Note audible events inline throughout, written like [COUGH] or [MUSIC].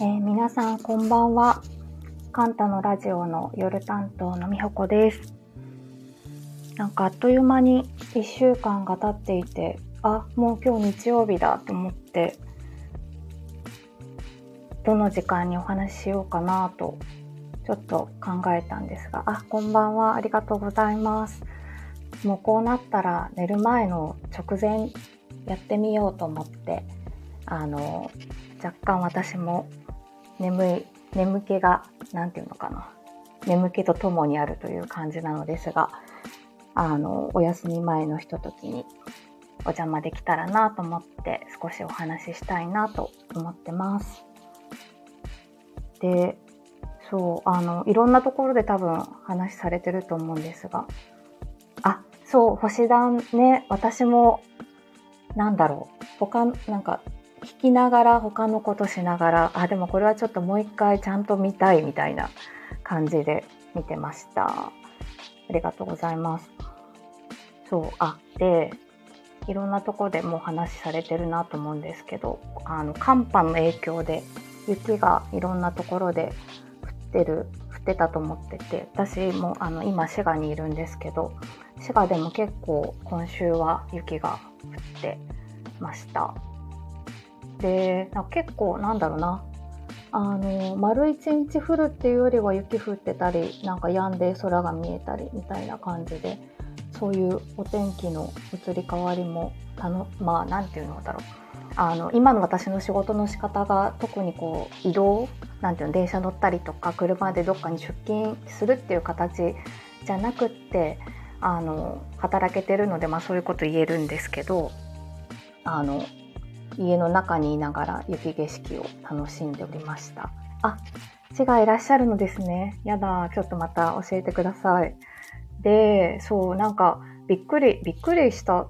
えー、皆さんこんばんは。カンタのラジオの夜担当のみほこです。なんかあっという間に1週間が経っていて、あ、もう今日日曜日だと思って、どの時間にお話ししようかなと、ちょっと考えたんですが、あ、こんばんは。ありがとうございます。もうこうなったら寝る前の直前やってみようと思って、あの、若干私も眠い眠気が何て言うのかな眠気とともにあるという感じなのですがあのお休み前のひとときにお邪魔できたらなと思って少しお話ししたいなと思ってます。でそうあのいろんなところで多分話されてると思うんですがあそう星団ね私もなんだろう他なんか聞きながら他のことしながらあでもこれはちょっともう一回ちゃんと見たいみたいな感じで見てました。ありがとうございます。そうあでいろんなとこでもう話されてるなと思うんですけどあの寒波の影響で雪がいろんなところで降ってる降ってたと思ってて私もあの今滋賀にいるんですけど滋賀でも結構今週は雪が降ってました。で結構なんだろうな。あの丸一日降るっていうよりは雪降ってたりなんか止んで空が見えたりみたいな感じでそういうお天気の移り変わりもたのまあ何て言うのだろう。あの今の私の仕事の仕方が特にこう移動なんていうの電車乗ったりとか車でどっかに出勤するっていう形じゃなくってあの働けてるので、まあ、そういうこと言えるんですけどあの家の中にいながら雪景色を楽しんでおりました。あ、血がいらっしゃるのですね。やだ、ちょっとまた教えてください。で、そう、なんか、びっくり、びっくりした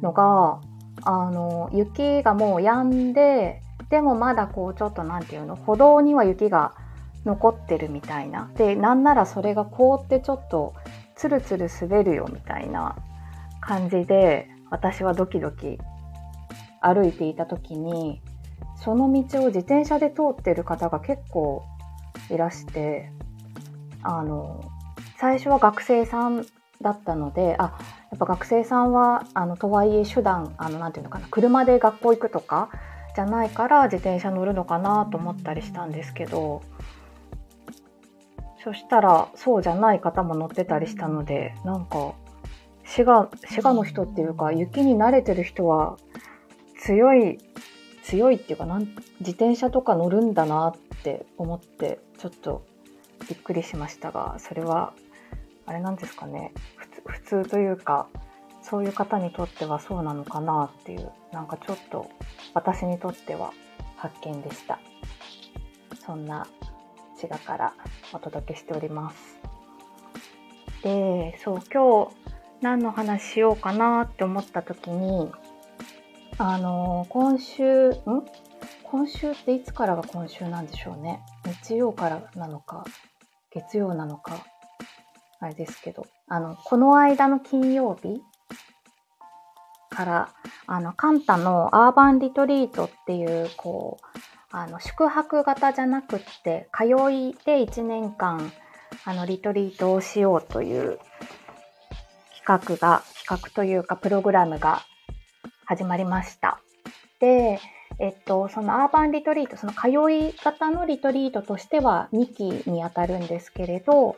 のが、あの、雪がもう止んで、でもまだこう、ちょっとなんていうの、歩道には雪が残ってるみたいな。で、なんならそれが凍ってちょっと、ツルツル滑るよみたいな感じで、私はドキドキ歩いていた時にその道を自転車で通ってる方が結構いらしてあの最初は学生さんだったのであやっぱ学生さんはあのとはいえ手段あのなていうのかな車で学校行くとかじゃないから自転車乗るのかなと思ったりしたんですけどそしたらそうじゃない方も乗ってたりしたのでなんか滋賀滋賀の人っていうか雪に慣れてる人は強い強いっていうかなん自転車とか乗るんだなって思ってちょっとびっくりしましたがそれはあれなんですかね。普通というかそういう方にとってはそうなのかなっていうなんかちょっと私にとっては発見でした。そんな滋賀からお届けしております。でそう今日何の話しようかなって思った時にあの今週ん？今週っていつからが今週なんでしょうね。日曜からなのか月曜なのかあれですけど。あのこの間の金曜日からあのカンタのアーバンリトリートっていうこうあの宿泊型じゃなくって通いで1年間あのリトリートをしようという企画が企画というかプログラムが始まりました。で、えっと、そのアーバンリトリート、その通い方のリトリートとしては2期にあたるんですけれど、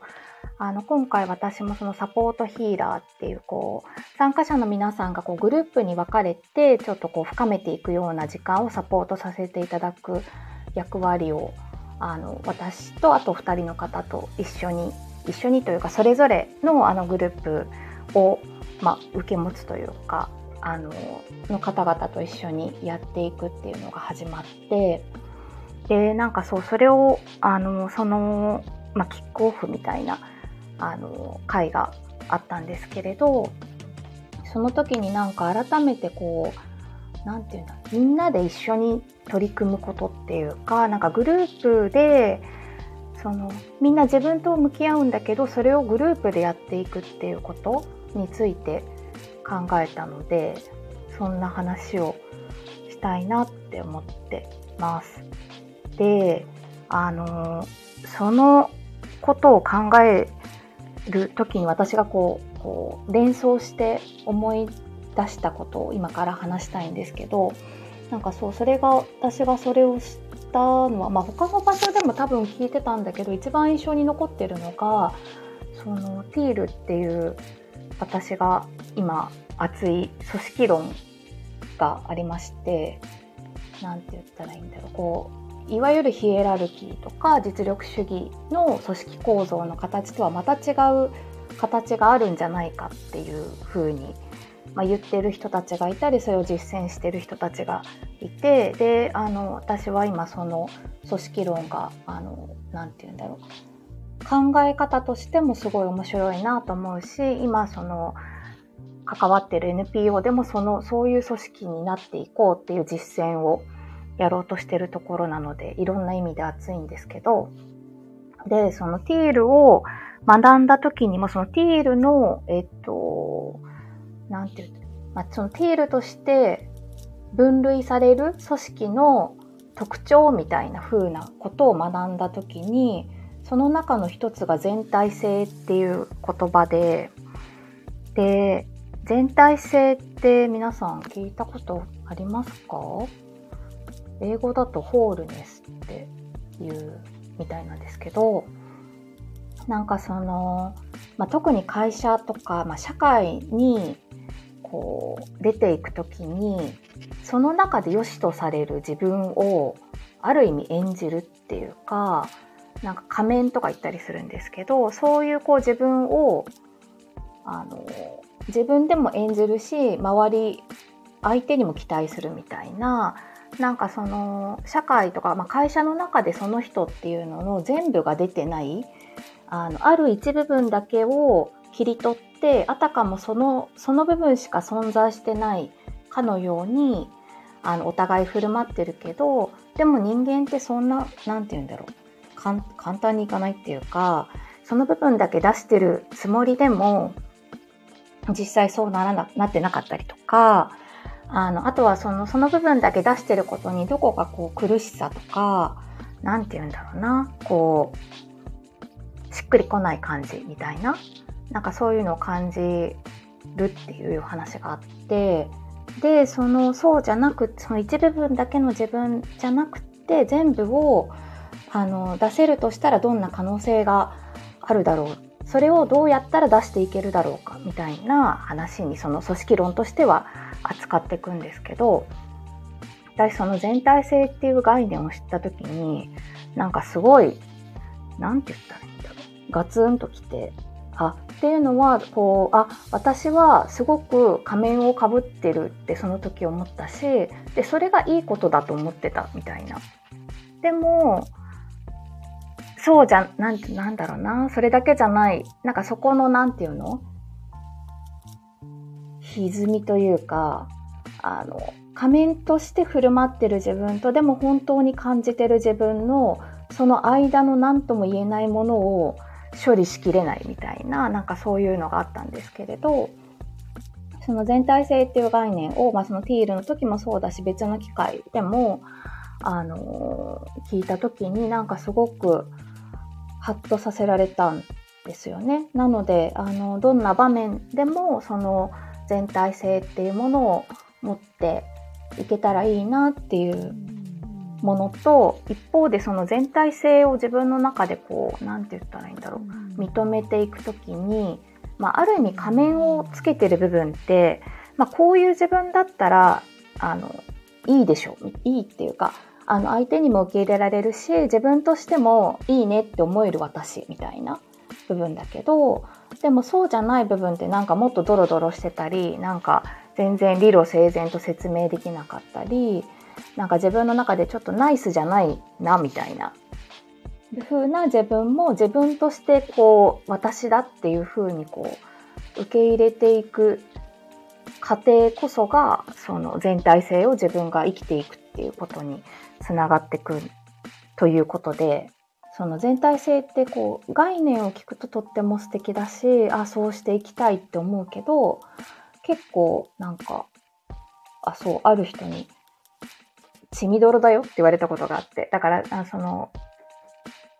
あの今回私もそのサポートヒーラーっていうこう参加者の皆さんがこうグループに分かれてちょっとこう深めていくような時間をサポートさせていただく役割をあの私とあと2人の方と一緒に一緒にというかそれぞれのあのグループを、まあ、受け持つというかあのの方々と一緒にやっていくっていうのが始まってでなんかそうそれをあのその、まあ、キックオフみたいなあの会があったんですけれどその時になんか改めてこう何て言うんだみんなで一緒に取り組むことっていうかなんかグループでそのみんな自分と向き合うんだけどそれをグループでやっていくっていうことについて考えたのでそんな話をしたいなって思ってます。であのそのことを考える時に私がこうこう連想して思い出したことを今から話したいんですけどなんかそうそれが私がそれを知ったのは、まあ、他の場所でも多分聞いてたんだけど一番印象に残ってるのがそのティールっていう私が今熱い組織論がありまして何て言ったらいいんだろう。こういわゆるヒエラルキーとか実力主義の組織構造の形とはまた違う形があるんじゃないかっていうふうに、まあ、言ってる人たちがいたりそれを実践してる人たちがいてであの私は今その組織論が何て言うんだろう。考え方としてもすごい面白いなと思うし今その関わってる NPO でもそのそういう組織になっていこうっていう実践をやろうとしてるところなのでいろんな意味で熱いんですけどでそのティールを学んだ時にもそのティールの、えっと、なんていうまあ、そのティールとして分類される組織の特徴みたいな風なことを学んだ時にその中の一つが全体性っていう言葉でで全体性って皆さん聞いたことありますか？英語だとホールネスっていうみたいなんですけどなんかその、まあ、特に会社とか、まあ、社会にこう出ていく時にその中で良しとされる自分をある意味演じるっていうかなんか仮面とか言ったりするんですけどそういうこう自分をあの自分でも演じるし周り相手にも期待するみたいななんかその社会とか、まあ、会社の中でその人っていうのの全部が出てないあのある一部分だけを切り取ってあたかもそのその部分しか存在してないかのようにあのお互い振る舞ってるけどでも人間ってそんな何て言うんだろう簡単にいかないっていうかその部分だけ出してるつもりでも実際そうならななってなかったりとかあのあとはそのその部分だけ出してることにどこかこう苦しさとか何て言うんだろうなこうしっくりこない感じみたいななんかそういうのを感じるっていう話があってでそのそうじゃなくその一部分だけの自分じゃなくて全部をあの出せるとしたらどんな可能性があるだろうそれをどうやったら出していけるだろうかみたいな話にその組織論としては扱っていくんですけど私その全体性っていう概念を知った時になんかすごい何て言ったらいいんだろうガツンときてあっていうのはこうあ私はすごく仮面をかぶってるってその時思ったしでそれがいいことだと思ってたみたいな。でもそうじゃなんなんだろうな。それだけじゃない。なんかそこのなんていうの？歪みというかあの仮面として振る舞ってる自分とでも本当に感じてる自分のその間の何とも言えないものを処理しきれないみたいななんかそういうのがあったんですけれどその全体性っていう概念を、まあ、そのティールの時もそうだし別の機会でもあの聞いた時になんかすごくハッとさせられたんですよね。なのであのどんな場面でもその全体性っていうものを持っていけたらいいなっていうものと一方でその全体性を自分の中でこう何て言ったらいいんだろう認めていく時に、まあ、ある意味仮面をつけてる部分って、まあ、こういう自分だったらあのいいでしょういいっていうかあの相手にも受け入れられるし自分としてもいいねって思える私みたいな部分だけどでもそうじゃない部分ってなんかもっとドロドロしてたりなんか全然理路整然と説明できなかったりなんか自分の中でちょっとナイスじゃないなみたいな。風な自分も自分としてこう私だっていう風にこう受け入れていく過程こそがその全体性を自分が生きていくっていうことにつながってくるということでその全体性ってこう概念を聞くととっても素敵だしあそうしていきたいって思うけど結構なんかあそうある人に血みどろだよって言われたことがあって。だから、あその、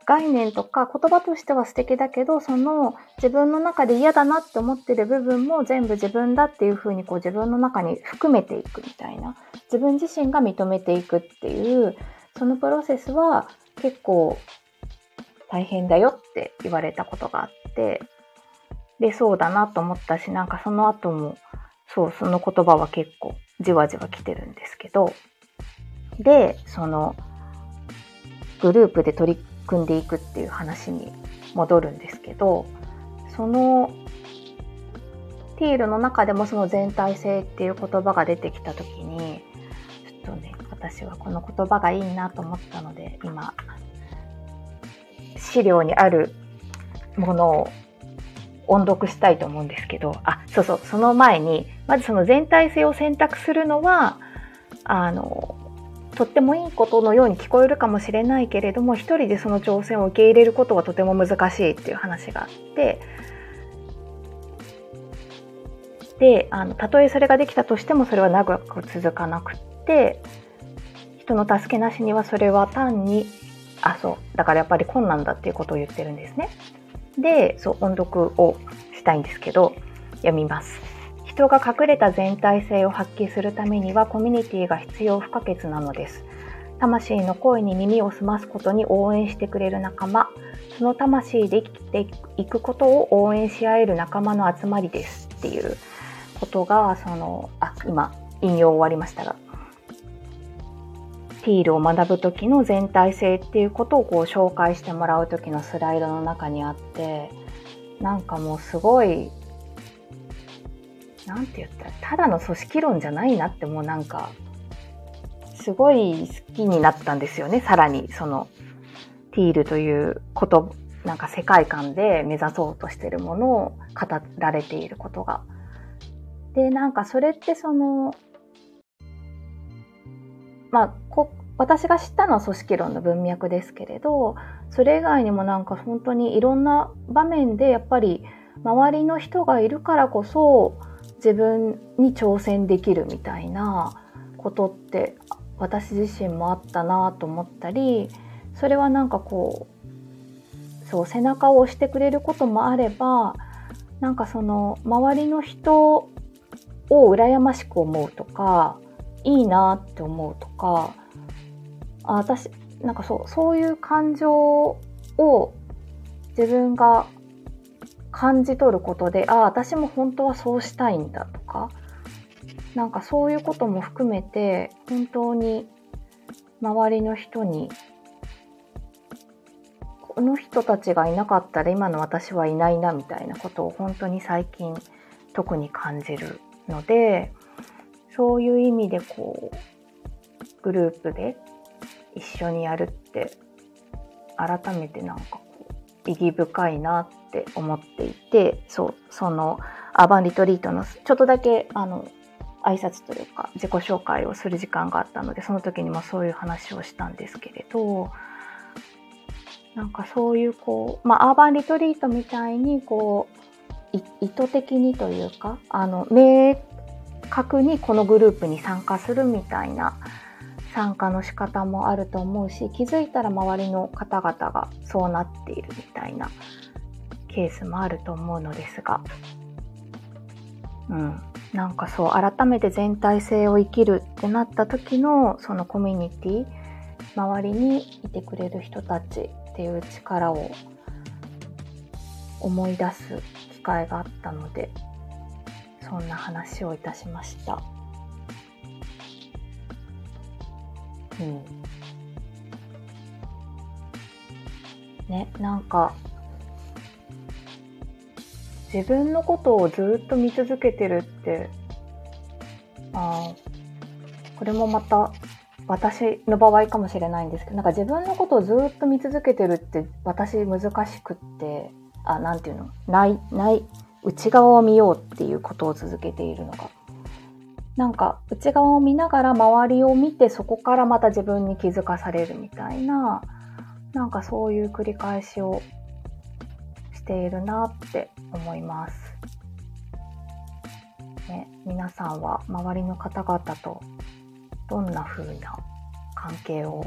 概念とか言葉としては素敵だけど、その自分の中で嫌だなって思ってる部分も全部自分だっていうふうにこう自分の中に含めていくみたいな。自分自身が認めていくっていう、そのプロセスは結構大変だよって言われたことがあって、で、そうだなと思ったし、なんかその後も、そう、その言葉は結構じわじわ来てるんですけど、で、その、グループで取り組んでいくっていう話に戻るんですけど、その、ティールの中でもその全体性っていう言葉が出てきた時に、ちょっとね、私はこの言葉がいいなと思ったので、今、資料にあるものを音読したいと思うんですけど、あ、そうそう、その前に、まずその全体性を選択するのは、あの、とってもいいことのように聞こえるかもしれないけれども、一人でその挑戦を受け入れることはとても難しいっていう話があって、で、あの、たとえそれができたとしてもそれは長く続かなくって、人の助けなしにはそれは単に、あ、そう、だからやっぱり困難だっていうことを言ってるんですね。で、そう、音読をしたいんですけど、読みます。人が隠れた全体性を発揮するためにはコミュニティが必要不可欠なのです。魂の声に耳を澄ますことに応援してくれる仲間、その魂で生きていくことを応援し合える仲間の集まりですっていうことが、その、あ、今、引用終わりましたが、ティールを学ぶ時の全体性っていうことをこう紹介してもらう時のスライドの中にあってなんかもうすごいなんて言ったらただの組織論じゃないなってもうなんかすごい好きになったんですよねさらにそのティールということなんか世界観で目指そうとしてるものを語られていることが。でなんかそれってそのまあ、こ私が知ったのは組織論の文脈ですけれどそれ以外にもなんか本当にいろんな場面でやっぱり周りの人がいるからこそ自分に挑戦できるみたいなことって私自身もあったなと思ったりそれはなんかこうそう背中を押してくれることもあればなんかその周りの人を羨ましく思うとかいいなって思うとかあ私なんかそうそういう感情を自分が感じ取ることでああ私も本当はそうしたいんだとかなんかそういうことも含めて本当に周りの人にこの人たちがいなかったら今の私はいないなみたいなことを本当に最近特に感じるのでそういう意味でこうグループで一緒にやるって改めてなんかこう意義深いなっって思っていてそうそのアーバンリトリートのちょっとだけあの挨拶というか自己紹介をする時間があったのでその時にもそういう話をしたんですけれどなんかそういうこうまあアーバンリトリートみたいにこう意図的にというかあの明確にこのグループに参加するみたいな参加の仕方もあると思うし気づいたら周りの方々がそうなっているみたいなケースもあると思うのですが、うん、なんかそう改めて全体性を生きるってなった時のそのコミュニティ周りにいてくれる人たちっていう力を思い出す機会があったのでそんな話をいたしました。うん。ね、なんか自分のことをずっと見続けてるってあこれもまた私の場合かもしれないんですけどなんか自分のことをずっと見続けてるって私難しくってあなんていうの？ないない内側を見ようっていうことを続けているのが。なんか内側を見ながら周りを見てそこからまた自分に気づかされるみたいななんかそういう繰り返しをしているなって思います。ね、皆さんは周りの方々とどんな風な関係を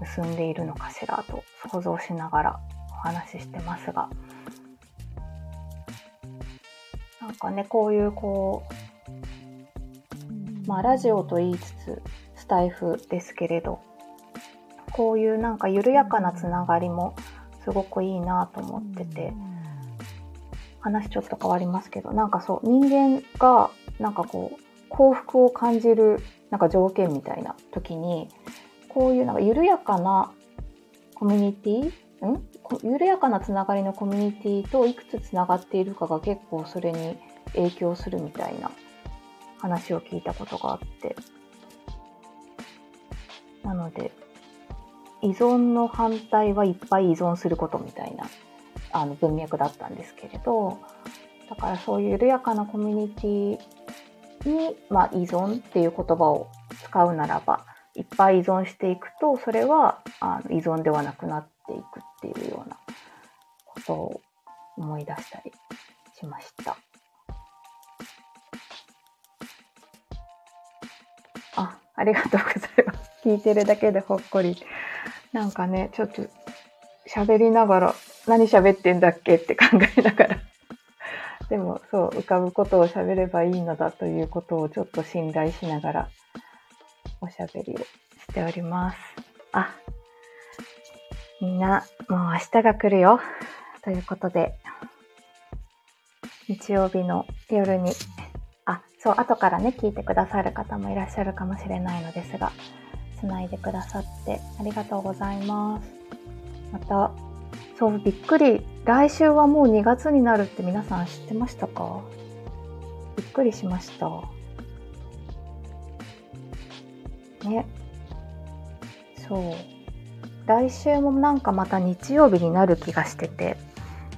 結んでいるのかしらと想像しながらお話ししてますがなんかねこういうこうまあラジオと言いつつスタイフですけれどこういうなんか緩やかなつながりもすごくいいなと思ってて話ちょっと変わりますけどなんかそう人間がなんかこう幸福を感じるなんか条件みたいな時にこういうなんか緩やかなコミュニティん？緩やかなつながりのコミュニティといくつつながっているかが結構それに影響するみたいな話を聞いたことがあって。なので依存の反対はいっぱい依存することみたいなあの文脈だったんですけれどだからそういう緩やかなコミュニティに、まあ、依存っていう言葉を使うならばいっぱい依存していくとそれはあの依存ではなくなっていくっていうようなことを思い出したりしました。あ、ありがとうございます。聞いてるだけでほっこり。なんかね、ちょっと喋りながら何喋ってんだっけ？って考えながら。[LAUGHS] でもそう浮かぶことを喋ればいいのだということをちょっと信頼しながらおしゃべりをしております。あみんなもう明日が来るよ。ということで日曜日の夜にあそう後からね聞いてくださる方もいらっしゃるかもしれないのですがつないでくださってありがとうございます。またそうびっくり。来週はもう2月になるって皆さん知ってましたか？びっくりしました。ね。そう。来週もなんかまた日曜日になる気がしてて。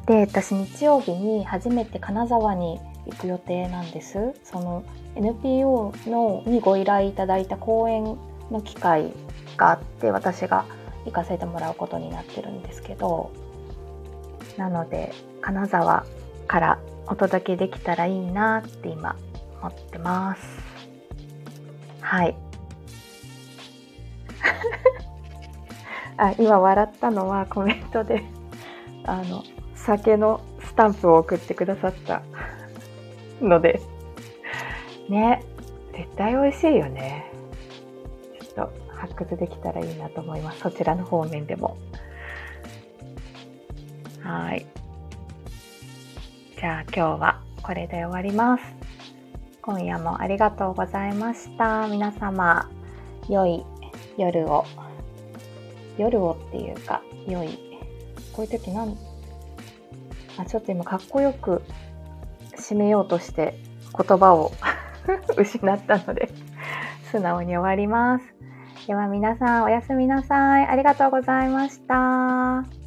で私日曜日に初めて金沢に行く予定なんです。その NPO のにご依頼いただいた講演の機会があって私が行かせてもらうことになってるんですけどなので金沢からお届けできたらいいなって今思ってます。はい。[LAUGHS] あ今笑ったのはコメントであの酒のスタンプを送ってくださったので。ね絶対美味しいよね。発掘できたらいいなと思いますそちらの方面でもはい。じゃあ今日はこれで終わります。今夜もありがとうございました。皆様、良い夜を、夜をっていうか、良い、こういう時なん、あ、ちょっと今かっこよく締めようとして言葉を [LAUGHS] 失ったので素直に終わります。では皆さんおやすみなさい。ありがとうございました。